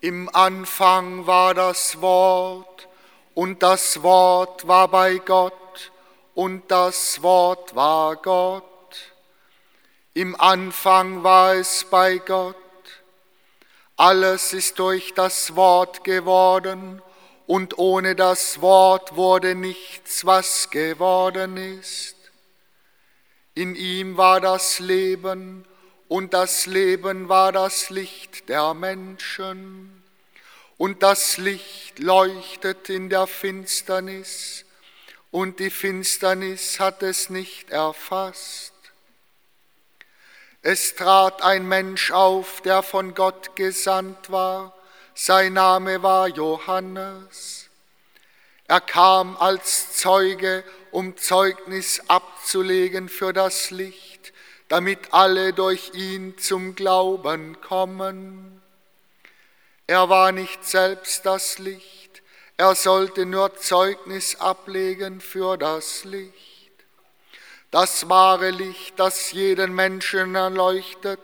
Im Anfang war das Wort und das Wort war bei Gott und das Wort war Gott. Im Anfang war es bei Gott. Alles ist durch das Wort geworden und ohne das Wort wurde nichts, was geworden ist. In ihm war das Leben und das Leben war das Licht der Menschen. Und das Licht leuchtet in der Finsternis und die Finsternis hat es nicht erfasst. Es trat ein Mensch auf, der von Gott gesandt war, sein Name war Johannes. Er kam als Zeuge, um Zeugnis abzulegen für das Licht, damit alle durch ihn zum Glauben kommen. Er war nicht selbst das Licht, er sollte nur Zeugnis ablegen für das Licht. Das wahre Licht, das jeden Menschen erleuchtet,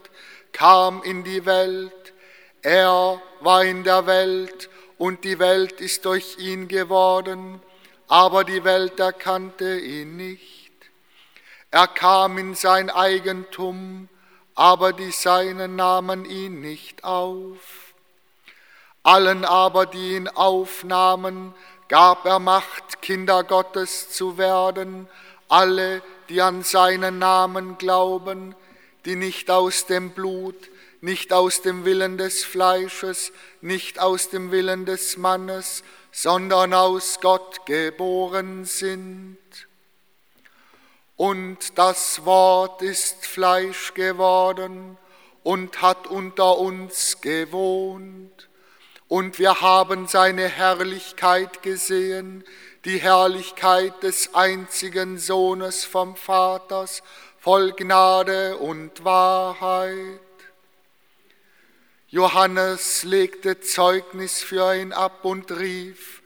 kam in die Welt, er war in der Welt und die Welt ist durch ihn geworden, aber die Welt erkannte ihn nicht. Er kam in sein Eigentum, aber die Seinen nahmen ihn nicht auf. Allen aber, die ihn aufnahmen, gab er Macht, Kinder Gottes zu werden, alle, die an seinen Namen glauben, die nicht aus dem Blut, nicht aus dem Willen des Fleisches, nicht aus dem Willen des Mannes, sondern aus Gott geboren sind. Und das Wort ist Fleisch geworden und hat unter uns gewohnt. Und wir haben seine Herrlichkeit gesehen, die Herrlichkeit des einzigen Sohnes vom Vaters, voll Gnade und Wahrheit. Johannes legte Zeugnis für ihn ab und rief,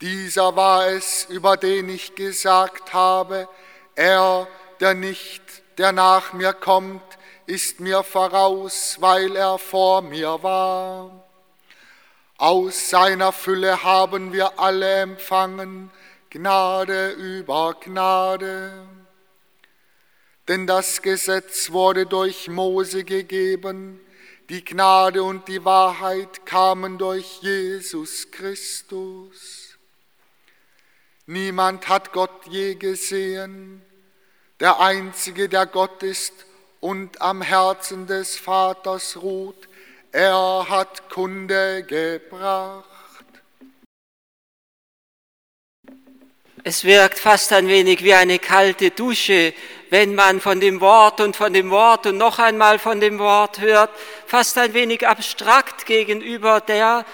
dieser war es, über den ich gesagt habe, er, der nicht, der nach mir kommt, ist mir voraus, weil er vor mir war. Aus seiner Fülle haben wir alle empfangen, Gnade über Gnade. Denn das Gesetz wurde durch Mose gegeben, die Gnade und die Wahrheit kamen durch Jesus Christus. Niemand hat Gott je gesehen, der Einzige, der Gott ist und am Herzen des Vaters ruht, er hat Kunde gebracht. Es wirkt fast ein wenig wie eine kalte Dusche, wenn man von dem Wort und von dem Wort und noch einmal von dem Wort hört, fast ein wenig abstrakt gegenüber der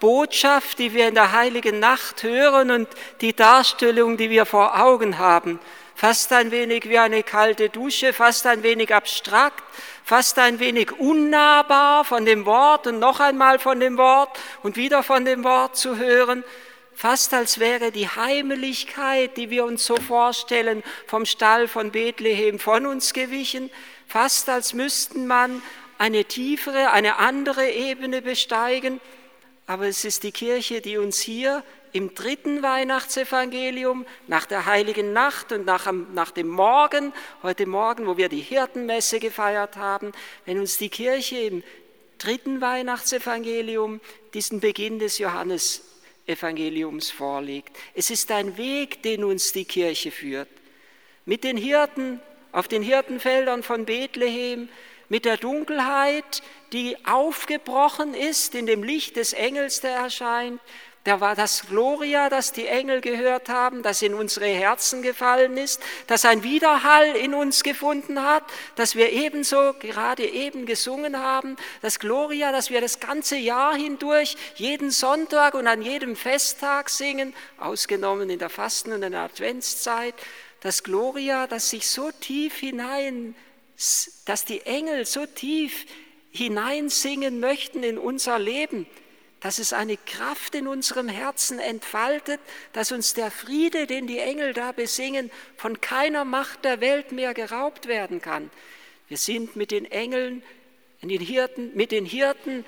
Botschaft, die wir in der heiligen Nacht hören und die Darstellung, die wir vor Augen haben. Fast ein wenig wie eine kalte Dusche, fast ein wenig abstrakt, fast ein wenig unnahbar von dem Wort und noch einmal von dem Wort und wieder von dem Wort zu hören fast als wäre die Heimeligkeit, die wir uns so vorstellen, vom Stall von Bethlehem von uns gewichen, fast als müssten man eine tiefere, eine andere Ebene besteigen. Aber es ist die Kirche, die uns hier im dritten Weihnachtsevangelium, nach der heiligen Nacht und nach, nach, dem Morgen, heute Morgen, wo wir die Hirtenmesse gefeiert haben, wenn uns die Kirche im dritten Weihnachtsevangelium diesen Beginn des Johannes Evangeliums vorliegt. Es ist ein Weg, den uns die Kirche führt. Mit den Hirten auf den Hirtenfeldern von Bethlehem, mit der Dunkelheit, die aufgebrochen ist in dem Licht des Engels, der erscheint, da war das Gloria, das die Engel gehört haben, das in unsere Herzen gefallen ist, das ein Widerhall in uns gefunden hat, das wir ebenso gerade eben gesungen haben, das Gloria, das wir das ganze Jahr hindurch jeden Sonntag und an jedem Festtag singen, ausgenommen in der Fasten- und in der Adventszeit, das Gloria, das sich so tief hinein, dass die Engel so tief hineinsingen möchten in unser Leben, dass es eine Kraft in unserem Herzen entfaltet, dass uns der Friede, den die Engel da besingen, von keiner Macht der Welt mehr geraubt werden kann. Wir sind mit den Engeln, den Hirten, mit den Hirten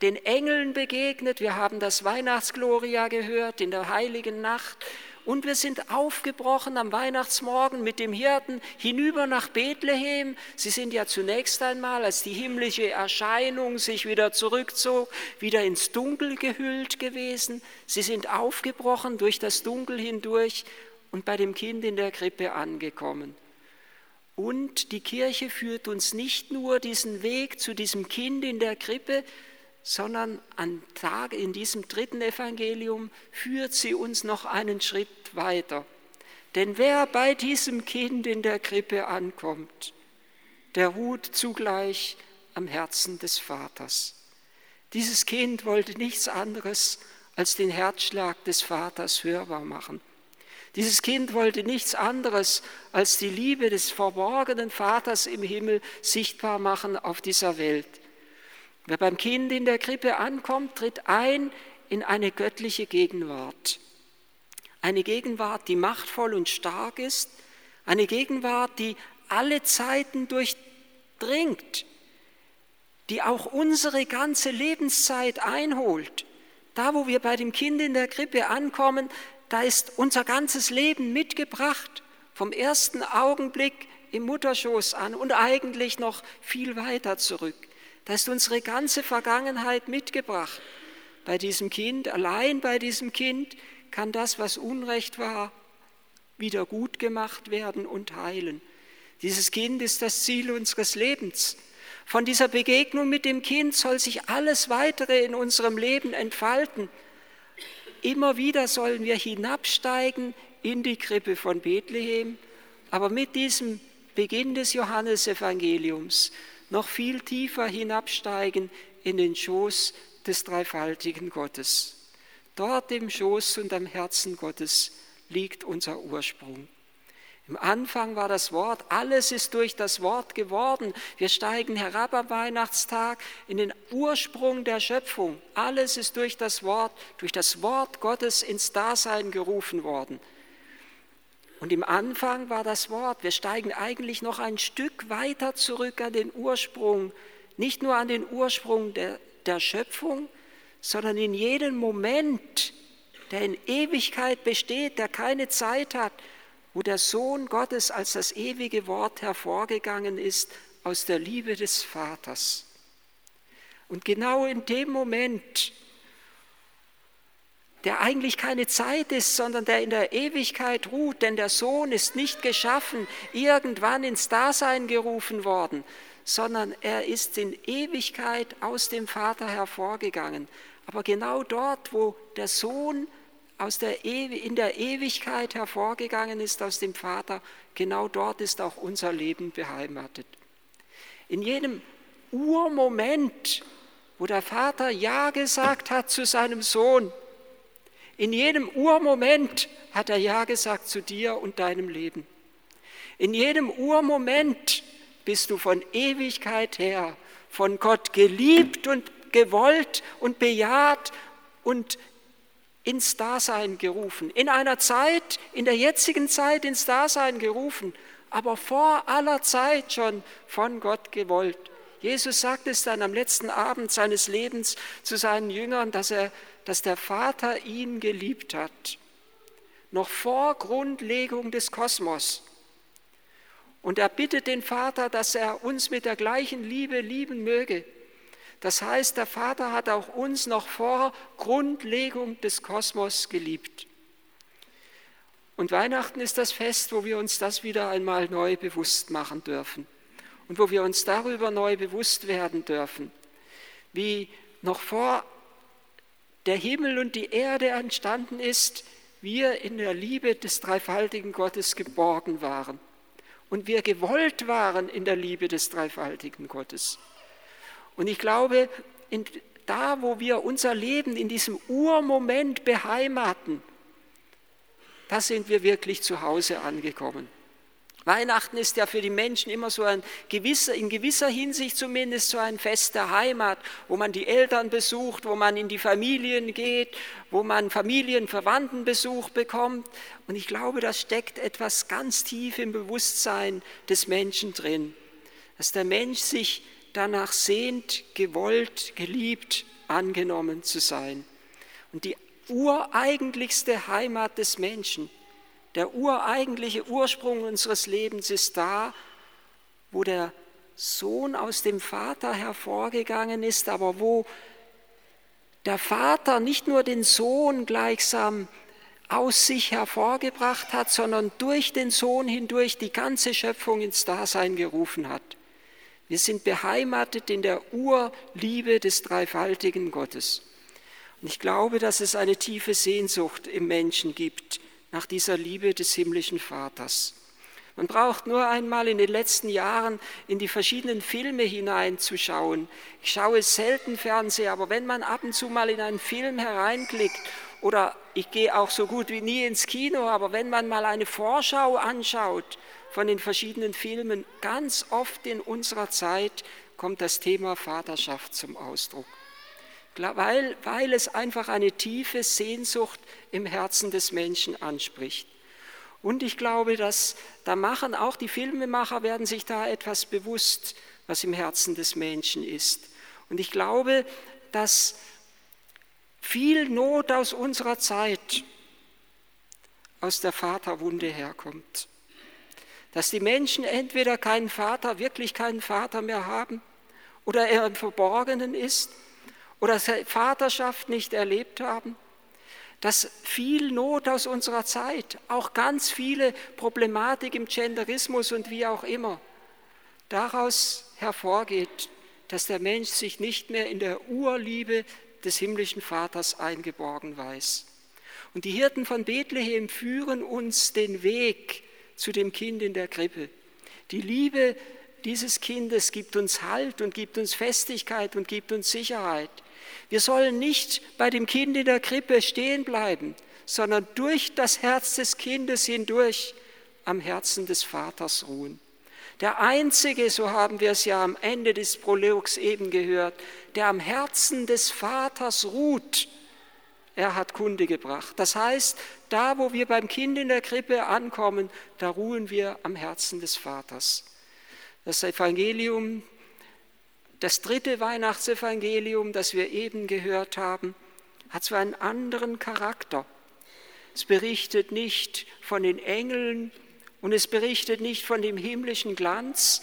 den Engeln begegnet, wir haben das Weihnachtsgloria gehört in der heiligen Nacht und wir sind aufgebrochen am Weihnachtsmorgen mit dem Hirten hinüber nach Bethlehem. Sie sind ja zunächst einmal, als die himmlische Erscheinung sich wieder zurückzog, wieder ins Dunkel gehüllt gewesen. Sie sind aufgebrochen durch das Dunkel hindurch und bei dem Kind in der Krippe angekommen. Und die Kirche führt uns nicht nur diesen Weg zu diesem Kind in der Krippe, sondern an Tag in diesem dritten Evangelium führt sie uns noch einen Schritt weiter. Denn wer bei diesem Kind in der Krippe ankommt, der ruht zugleich am Herzen des Vaters. Dieses Kind wollte nichts anderes als den Herzschlag des Vaters hörbar machen. Dieses Kind wollte nichts anderes als die Liebe des verborgenen Vaters im Himmel sichtbar machen auf dieser Welt. Wer beim Kind in der Krippe ankommt, tritt ein in eine göttliche Gegenwart. Eine Gegenwart, die machtvoll und stark ist, eine Gegenwart, die alle Zeiten durchdringt, die auch unsere ganze Lebenszeit einholt. Da, wo wir bei dem Kind in der Krippe ankommen, da ist unser ganzes Leben mitgebracht, vom ersten Augenblick im Mutterschoß an und eigentlich noch viel weiter zurück. Da ist unsere ganze Vergangenheit mitgebracht. Bei diesem Kind, allein bei diesem Kind kann das, was Unrecht war, wieder gut gemacht werden und heilen. Dieses Kind ist das Ziel unseres Lebens. Von dieser Begegnung mit dem Kind soll sich alles weitere in unserem Leben entfalten. Immer wieder sollen wir hinabsteigen in die Krippe von Bethlehem, aber mit diesem Beginn des Johannesevangeliums noch viel tiefer hinabsteigen in den Schoß des dreifaltigen Gottes. Dort im Schoß und am Herzen Gottes liegt unser Ursprung. Im Anfang war das Wort, alles ist durch das Wort geworden. Wir steigen herab am Weihnachtstag in den Ursprung der Schöpfung. Alles ist durch das Wort, durch das Wort Gottes ins Dasein gerufen worden. Und im Anfang war das Wort, wir steigen eigentlich noch ein Stück weiter zurück an den Ursprung, nicht nur an den Ursprung der, der Schöpfung, sondern in jedem Moment, der in Ewigkeit besteht, der keine Zeit hat, wo der Sohn Gottes als das ewige Wort hervorgegangen ist aus der Liebe des Vaters. Und genau in dem Moment, der eigentlich keine Zeit ist, sondern der in der Ewigkeit ruht, denn der Sohn ist nicht geschaffen, irgendwann ins Dasein gerufen worden, sondern er ist in Ewigkeit aus dem Vater hervorgegangen. Aber genau dort, wo der Sohn aus der in der Ewigkeit hervorgegangen ist aus dem Vater, genau dort ist auch unser Leben beheimatet. In jedem Urmoment, wo der Vater Ja gesagt hat zu seinem Sohn, in jedem Urmoment hat er Ja gesagt zu dir und deinem Leben. In jedem Urmoment bist du von Ewigkeit her von Gott geliebt und gewollt und bejaht und ins Dasein gerufen. In einer Zeit, in der jetzigen Zeit ins Dasein gerufen, aber vor aller Zeit schon von Gott gewollt. Jesus sagt es dann am letzten Abend seines Lebens zu seinen Jüngern, dass, er, dass der Vater ihn geliebt hat, noch vor Grundlegung des Kosmos. Und er bittet den Vater, dass er uns mit der gleichen Liebe lieben möge. Das heißt, der Vater hat auch uns noch vor Grundlegung des Kosmos geliebt. Und Weihnachten ist das Fest, wo wir uns das wieder einmal neu bewusst machen dürfen und wo wir uns darüber neu bewusst werden dürfen, wie noch vor der Himmel und die Erde entstanden ist, wir in der Liebe des dreifaltigen Gottes geborgen waren und wir gewollt waren in der Liebe des dreifaltigen Gottes. Und ich glaube, in, da, wo wir unser Leben in diesem Urmoment beheimaten, da sind wir wirklich zu Hause angekommen. Weihnachten ist ja für die Menschen immer so ein gewisser, in gewisser Hinsicht zumindest so ein Fest der Heimat, wo man die Eltern besucht, wo man in die Familien geht, wo man Familienverwandtenbesuch bekommt. Und ich glaube, da steckt etwas ganz tief im Bewusstsein des Menschen drin, dass der Mensch sich danach sehnt, gewollt, geliebt, angenommen zu sein. Und die ureigentlichste Heimat des Menschen, der ureigentliche Ursprung unseres Lebens ist da, wo der Sohn aus dem Vater hervorgegangen ist, aber wo der Vater nicht nur den Sohn gleichsam aus sich hervorgebracht hat, sondern durch den Sohn hindurch die ganze Schöpfung ins Dasein gerufen hat. Wir sind beheimatet in der Urliebe des dreifaltigen Gottes. Und ich glaube, dass es eine tiefe Sehnsucht im Menschen gibt nach dieser Liebe des himmlischen Vaters. Man braucht nur einmal in den letzten Jahren in die verschiedenen Filme hineinzuschauen. Ich schaue selten Fernseher, aber wenn man ab und zu mal in einen Film hereinklickt oder ich gehe auch so gut wie nie ins Kino, aber wenn man mal eine Vorschau anschaut von den verschiedenen Filmen, ganz oft in unserer Zeit kommt das Thema Vaterschaft zum Ausdruck. Weil, weil es einfach eine tiefe Sehnsucht im Herzen des Menschen anspricht. Und ich glaube, dass da machen auch die Filmemacher werden sich da etwas bewusst, was im Herzen des Menschen ist. Und ich glaube, dass viel Not aus unserer Zeit aus der Vaterwunde herkommt. Dass die Menschen entweder keinen Vater, wirklich keinen Vater mehr haben oder er im Verborgenen ist oder Vaterschaft nicht erlebt haben dass viel Not aus unserer Zeit, auch ganz viele Problematik im Genderismus und wie auch immer, daraus hervorgeht, dass der Mensch sich nicht mehr in der Urliebe des himmlischen Vaters eingeborgen weiß. Und die Hirten von Bethlehem führen uns den Weg zu dem Kind in der Krippe. Die Liebe dieses Kindes gibt uns Halt und gibt uns Festigkeit und gibt uns Sicherheit. Wir sollen nicht bei dem Kind in der Krippe stehen bleiben, sondern durch das Herz des Kindes hindurch am Herzen des Vaters ruhen. Der Einzige, so haben wir es ja am Ende des Prologs eben gehört, der am Herzen des Vaters ruht, er hat Kunde gebracht. Das heißt, da wo wir beim Kind in der Krippe ankommen, da ruhen wir am Herzen des Vaters. Das Evangelium das dritte Weihnachtsevangelium, das wir eben gehört haben, hat zwar einen anderen Charakter. Es berichtet nicht von den Engeln und es berichtet nicht von dem himmlischen Glanz,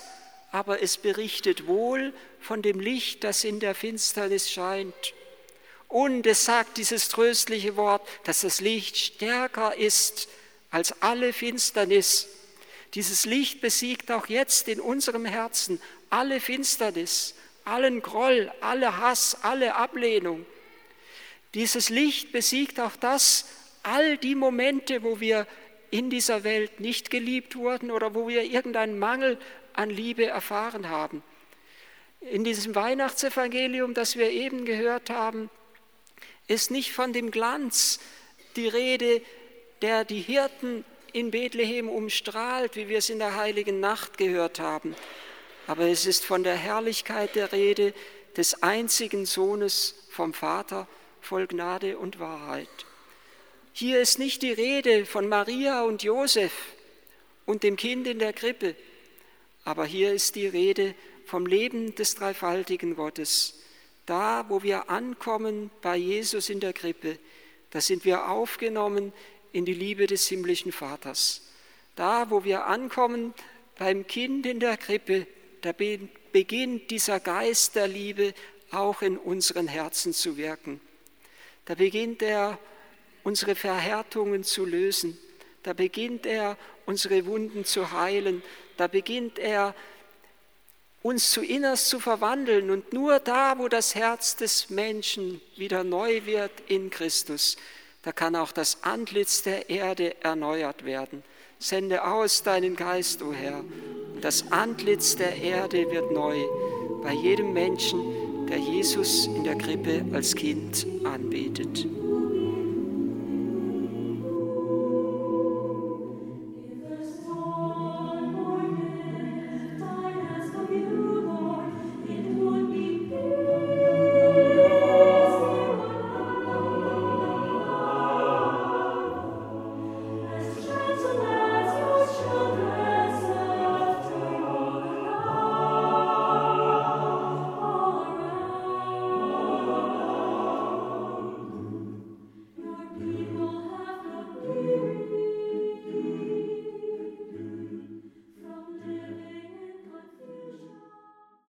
aber es berichtet wohl von dem Licht, das in der Finsternis scheint. Und es sagt dieses tröstliche Wort, dass das Licht stärker ist als alle Finsternis. Dieses Licht besiegt auch jetzt in unserem Herzen alle Finsternis allen Groll, alle Hass, alle Ablehnung. Dieses Licht besiegt auch das, all die Momente, wo wir in dieser Welt nicht geliebt wurden oder wo wir irgendeinen Mangel an Liebe erfahren haben. In diesem Weihnachtsevangelium, das wir eben gehört haben, ist nicht von dem Glanz die Rede, der die Hirten in Bethlehem umstrahlt, wie wir es in der heiligen Nacht gehört haben, aber es ist von der Herrlichkeit der Rede des einzigen Sohnes vom Vater voll Gnade und Wahrheit. Hier ist nicht die Rede von Maria und Josef und dem Kind in der Krippe, aber hier ist die Rede vom Leben des dreifaltigen Gottes. Da, wo wir ankommen bei Jesus in der Krippe, da sind wir aufgenommen in die Liebe des himmlischen Vaters. Da, wo wir ankommen beim Kind in der Krippe, da beginnt dieser Geist der Liebe auch in unseren Herzen zu wirken. Da beginnt er, unsere Verhärtungen zu lösen. Da beginnt er, unsere Wunden zu heilen. Da beginnt er, uns zu innerst zu verwandeln. Und nur da, wo das Herz des Menschen wieder neu wird in Christus, da kann auch das Antlitz der Erde erneuert werden. Sende aus deinen Geist, o oh Herr, das Antlitz der Erde wird neu bei jedem Menschen, der Jesus in der Krippe als Kind anbetet.